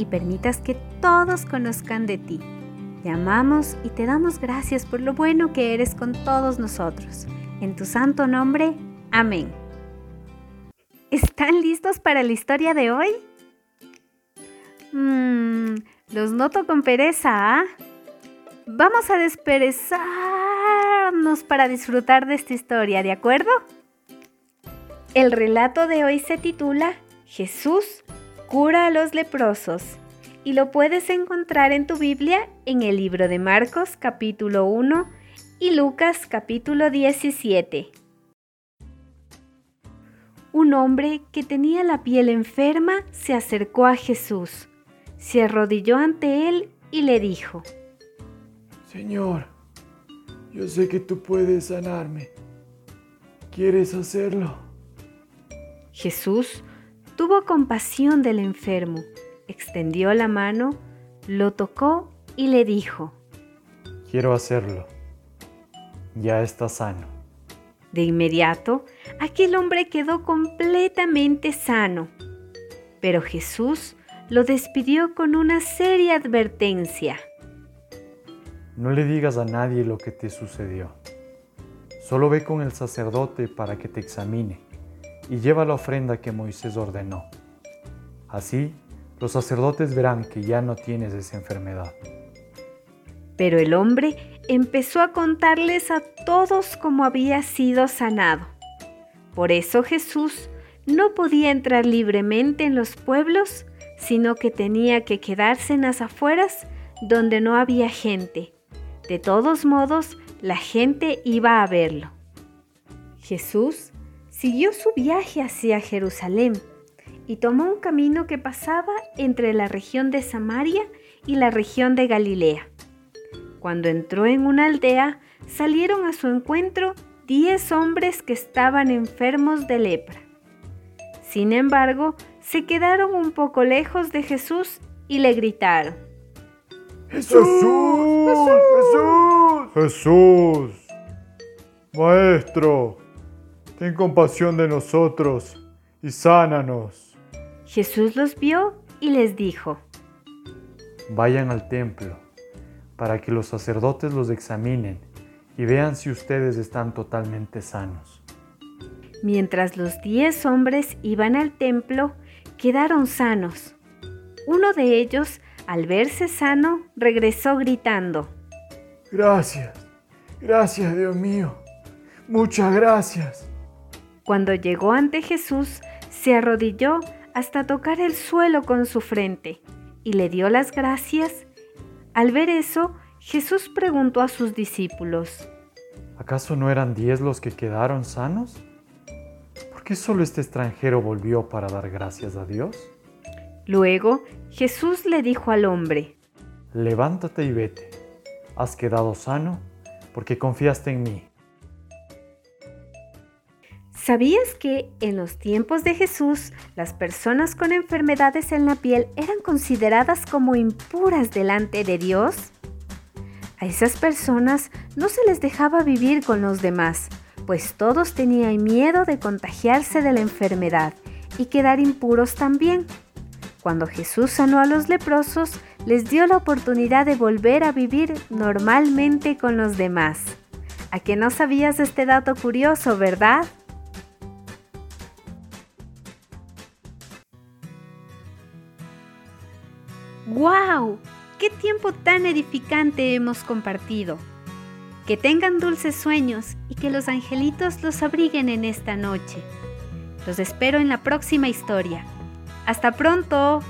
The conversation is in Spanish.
y permitas que todos conozcan de ti. Te amamos y te damos gracias por lo bueno que eres con todos nosotros. En tu santo nombre, amén. ¿Están listos para la historia de hoy? Mmm, los noto con pereza, ¿ah? Vamos a desperezarnos para disfrutar de esta historia, ¿de acuerdo? El relato de hoy se titula Jesús cura a los leprosos y lo puedes encontrar en tu Biblia en el libro de Marcos capítulo 1 y Lucas capítulo 17. Un hombre que tenía la piel enferma se acercó a Jesús, se arrodilló ante él y le dijo, Señor, yo sé que tú puedes sanarme. ¿Quieres hacerlo? Jesús tuvo compasión del enfermo, extendió la mano, lo tocó y le dijo, Quiero hacerlo. Ya está sano. De inmediato, aquel hombre quedó completamente sano. Pero Jesús lo despidió con una seria advertencia. No le digas a nadie lo que te sucedió. Solo ve con el sacerdote para que te examine y lleva la ofrenda que Moisés ordenó. Así, los sacerdotes verán que ya no tienes esa enfermedad. Pero el hombre empezó a contarles a todos cómo había sido sanado. Por eso Jesús no podía entrar libremente en los pueblos, sino que tenía que quedarse en las afueras donde no había gente. De todos modos, la gente iba a verlo. Jesús siguió su viaje hacia Jerusalén y tomó un camino que pasaba entre la región de Samaria y la región de Galilea. Cuando entró en una aldea, salieron a su encuentro diez hombres que estaban enfermos de lepra. Sin embargo, se quedaron un poco lejos de Jesús y le gritaron. ¡Jesús! ¡Jesús! ¡Jesús! Maestro, ten compasión de nosotros y sánanos. Jesús los vio y les dijo, Vayan al templo para que los sacerdotes los examinen y vean si ustedes están totalmente sanos. Mientras los diez hombres iban al templo, quedaron sanos. Uno de ellos, al verse sano, regresó gritando, Gracias, gracias Dios mío, muchas gracias. Cuando llegó ante Jesús, se arrodilló hasta tocar el suelo con su frente y le dio las gracias. Al ver eso, Jesús preguntó a sus discípulos, ¿acaso no eran diez los que quedaron sanos? ¿Por qué solo este extranjero volvió para dar gracias a Dios? Luego Jesús le dijo al hombre, Levántate y vete, has quedado sano porque confiaste en mí. ¿Sabías que en los tiempos de Jesús las personas con enfermedades en la piel eran consideradas como impuras delante de Dios? A esas personas no se les dejaba vivir con los demás, pues todos tenían miedo de contagiarse de la enfermedad y quedar impuros también. Cuando Jesús sanó a los leprosos, les dio la oportunidad de volver a vivir normalmente con los demás. ¿A que no sabías este dato curioso, verdad? ¡Wow! ¡Qué tiempo tan edificante hemos compartido! Que tengan dulces sueños y que los angelitos los abriguen en esta noche. Los espero en la próxima historia. ¡Hasta pronto!